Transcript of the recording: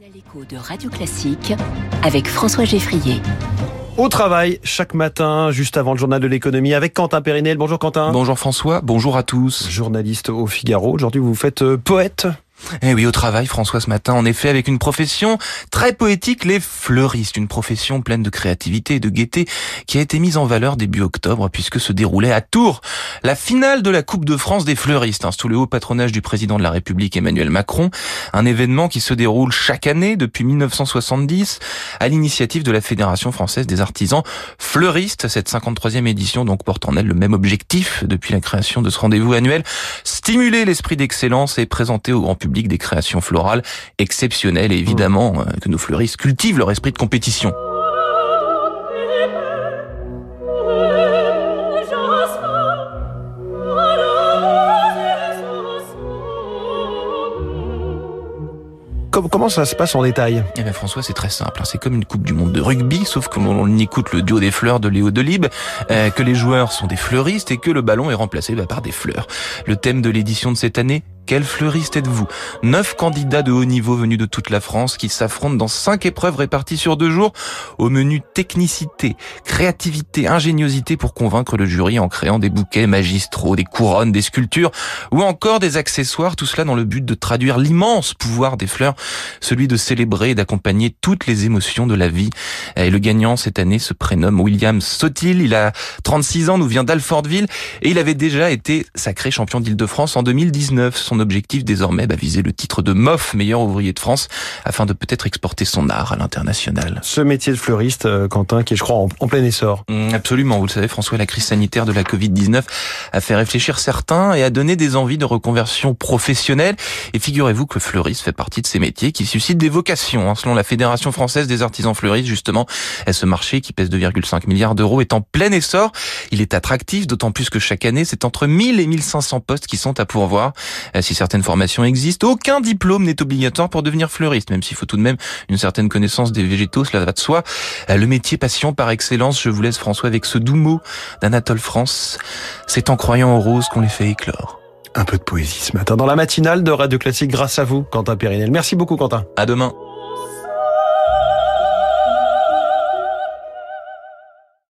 L'écho de Radio Classique avec François Geffrier. Au travail, chaque matin, juste avant le journal de l'économie, avec Quentin Périnel. Bonjour Quentin. Bonjour François, bonjour à tous. Journaliste au Figaro. Aujourd'hui, vous vous faites euh, poète eh oui, au travail, François, ce matin, en effet, avec une profession très poétique, les fleuristes, une profession pleine de créativité et de gaieté qui a été mise en valeur début octobre puisque se déroulait à Tours la finale de la Coupe de France des fleuristes, hein, sous le haut patronage du président de la République Emmanuel Macron, un événement qui se déroule chaque année depuis 1970 à l'initiative de la Fédération française des artisans fleuristes. Cette 53e édition donc porte en elle le même objectif depuis la création de ce rendez-vous annuel, stimuler l'esprit d'excellence et présenter au grand public des créations florales exceptionnelles et évidemment euh, que nos fleuristes cultivent leur esprit de compétition. Comment ça se passe en détail? Eh bien François, c'est très simple. Hein. C'est comme une Coupe du Monde de rugby, sauf que l'on écoute le duo des fleurs de Léo Delibes, euh, que les joueurs sont des fleuristes et que le ballon est remplacé bah, par des fleurs. Le thème de l'édition de cette année, quel fleuriste êtes-vous Neuf candidats de haut niveau venus de toute la France qui s'affrontent dans cinq épreuves réparties sur deux jours au menu technicité, créativité, ingéniosité pour convaincre le jury en créant des bouquets magistraux, des couronnes, des sculptures ou encore des accessoires, tout cela dans le but de traduire l'immense pouvoir des fleurs, celui de célébrer et d'accompagner toutes les émotions de la vie. Et le gagnant cette année se prénomme William Sotil, il a 36 ans, nous vient d'Alfortville et il avait déjà été sacré champion d'Île-de-France en 2019 son objectif désormais bah, viser le titre de MOF, meilleur ouvrier de France, afin de peut-être exporter son art à l'international. Ce métier de fleuriste, euh, Quentin, qui est je crois en, plein essor. Mmh, absolument, vous le savez François, la crise sanitaire de la Covid-19 a fait réfléchir certains et a donné des envies de reconversion professionnelle. Et figurez-vous que le fleuriste fait partie de ces métiers qui suscitent des vocations. Hein. Selon la Fédération française des artisans fleuristes, justement, ce marché qui pèse 2,5 milliards d'euros est en plein essor. Il est attractif, d'autant plus que chaque année, c'est entre 1000 et 1500 postes qui sont à pourvoir. Si certaines formations existent, aucun diplôme n'est obligatoire pour devenir fleuriste, même s'il faut tout de même une certaine connaissance des végétaux, cela va de soi. Euh, le métier passion par excellence, je vous laisse François avec ce doux mot d'Anatole France. C'est en croyant aux roses qu'on les fait éclore. Un peu de poésie ce matin dans la matinale de Radio Classique grâce à vous, Quentin Périnel. Merci beaucoup, Quentin. À demain.